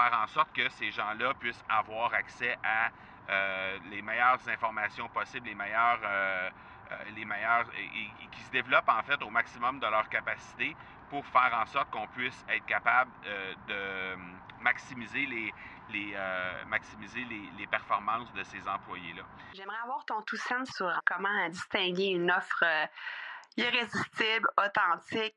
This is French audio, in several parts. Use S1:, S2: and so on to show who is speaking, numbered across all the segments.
S1: faire en sorte que ces gens-là puissent avoir accès à les meilleures informations possibles, les meilleures, les meilleures, et, qui se développent en fait au maximum de leur capacité pour faire en sorte qu'on puisse être capable de maximiser les, les, maximiser les, performances de ces employés-là.
S2: J'aimerais avoir ton tout sens sur comment distinguer une offre irrésistible, authentique,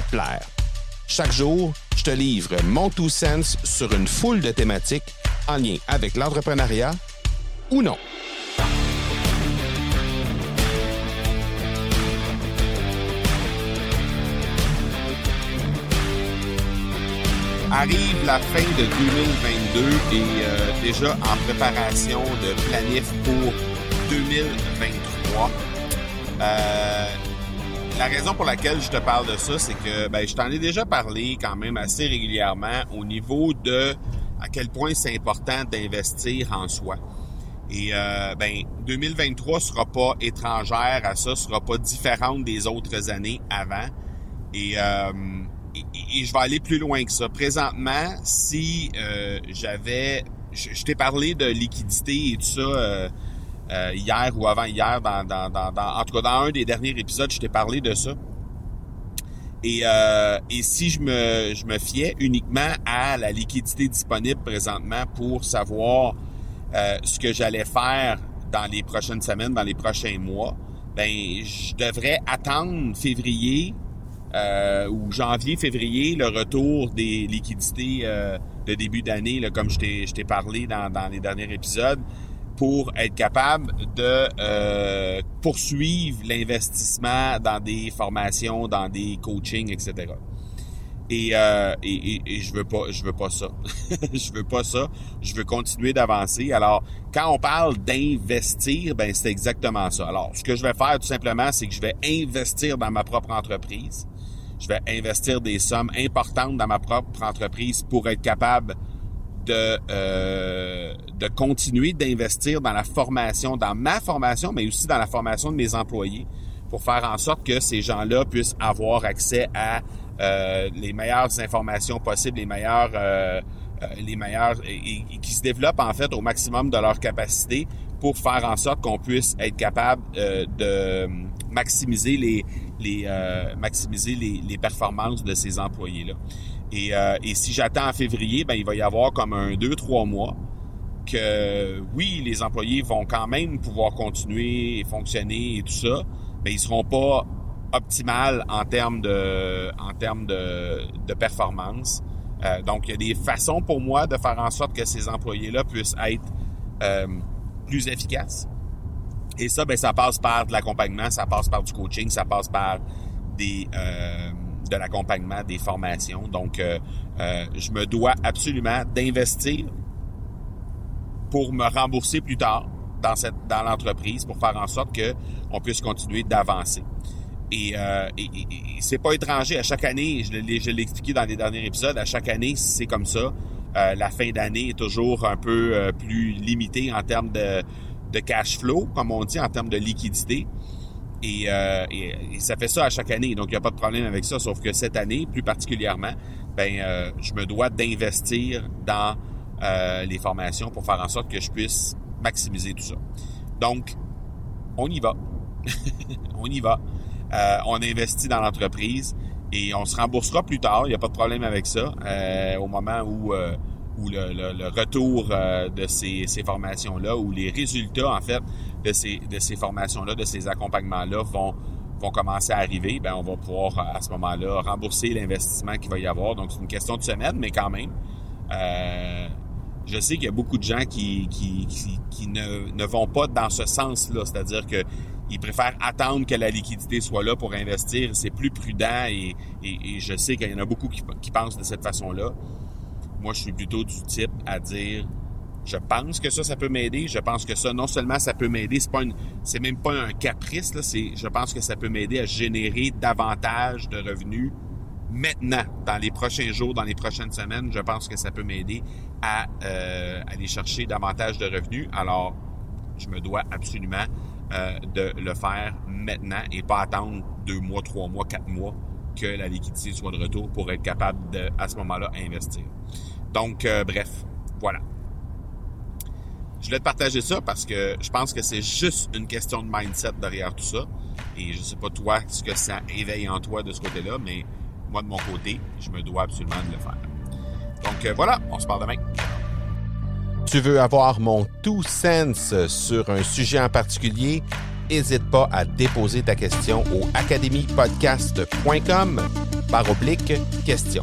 S3: te plaire. Chaque jour, je te livre mon Two Sense sur une foule de thématiques en lien avec l'entrepreneuriat ou non.
S1: Arrive la fin de 2022 et euh, déjà en préparation de planif pour 2023. Euh, la raison pour laquelle je te parle de ça, c'est que ben, je t'en ai déjà parlé quand même assez régulièrement au niveau de à quel point c'est important d'investir en soi. Et euh, ben 2023 sera pas étrangère à ça, sera pas différente des autres années avant. Et et, je vais aller plus loin que ça. Présentement, si euh, j'avais... Je, t'ai parlé de liquidité et tout ça euh, euh, hier ou avant-hier, en tout cas dans un des derniers épisodes, je t'ai parlé de ça. Et, et si je me, fiais uniquement à la liquidité disponible présentement pour savoir ce que j'allais faire dans les prochaines semaines, dans les prochains mois, ben je devrais attendre février euh, ou janvier, février, le retour des liquidités euh, de début d'année, comme je t'ai parlé dans, les derniers épisodes, pour être capable de euh, poursuivre l'investissement dans des formations, dans des coachings, etc. Et, euh, et, et, je veux pas, je veux pas ça. je veux pas ça. Je veux continuer d'avancer. Alors, quand on parle d'investir, ben c'est exactement ça. Alors, ce que je vais faire tout simplement, c'est que je vais investir dans ma propre entreprise je vais investir des sommes importantes dans ma propre entreprise pour être capable de, euh, de continuer d'investir dans la formation, dans ma formation, mais aussi dans la formation de mes employés pour faire en sorte que ces gens-là puissent avoir accès à euh, les meilleures informations possibles, les meilleures, euh, euh les meilleures, et, qui se développent en fait au maximum de leur capacité pour faire en sorte qu'on puisse être capable euh, de maximiser les, les euh, maximiser les, les, performances de ces employés-là. Et, euh, et si j'attends en février, ben il va y avoir comme un deux trois mois que oui, les employés vont quand même pouvoir continuer et fonctionner et tout ça, mais ils seront pas optimales en termes de en termes de, de performance. Euh, donc, il y a des façons pour moi de faire en sorte que ces employés-là puissent être euh, plus efficaces et ça, ben, ça passe par de l'accompagnement, ça passe par du coaching, ça passe par des de l'accompagnement, des formations. Donc, euh, euh, je me dois absolument d'investir pour me rembourser plus tard dans cette dans l'entreprise pour faire en sorte que on puisse continuer d'avancer. Et, euh, et, c'est pas étranger. À chaque année, je l'ai, je l'ai expliqué dans les derniers épisodes, à chaque année, c'est comme ça. Euh, la fin d'année est toujours un peu plus limitée en termes de, de cash flow, comme on dit, en termes de liquidité. Euh, et, ça fait ça à chaque année, donc il n'y a pas de problème avec ça, sauf que cette année, plus particulièrement, ben euh, je me dois d'investir dans euh, les formations pour faire en sorte que je puisse maximiser tout ça. Donc, on y va. on y va. on investit dans l'entreprise et on se remboursera plus tard, il n'y a pas de problème avec ça, au moment où ou le, retour euh, de ces, formations-là ou les résultats, en fait, de ces, de ces formations-là, de ces accompagnements-là vont, vont commencer à arriver, ben on va pouvoir à ce moment-là rembourser l'investissement qu'il va y avoir. Donc, c'est une question de semaine, mais quand même. Euh, je sais qu'il y a beaucoup de gens qui, qui, qui, ne, vont pas dans ce sens-là, c'est-à-dire que ils préfèrent attendre que la liquidité soit là pour investir. C'est plus prudent et, et, je sais qu'il y en a beaucoup qui pensent de cette façon-là. Moi, je suis plutôt du type à dire je pense que ça, ça peut m'aider. Je pense que ça, non seulement ça peut m'aider, c'est pas une, c'est même pas un caprice, là, c'est, je pense que ça peut m'aider à générer davantage de revenus maintenant, dans les prochains jours, dans les prochaines semaines. Je pense que ça peut m'aider à euh, aller chercher davantage de revenus. Alors, je me dois absolument euh, de le faire maintenant et pas attendre deux mois, trois mois, quatre mois que la liquidité soit de retour pour être capable de, à ce moment-là, investir. Donc, euh, bref, voilà. Je voulais te partager ça parce que je pense que c'est juste une question de mindset derrière tout ça. Et je sais pas toi ce que ça éveille en toi de ce côté-là, mais moi de mon côté, je me dois absolument de le faire. Donc euh, voilà, on se parle demain.
S3: Tu veux avoir mon tout sens sur un sujet en particulier? N'hésite pas à déposer ta question au academypodcast.com par oblique question.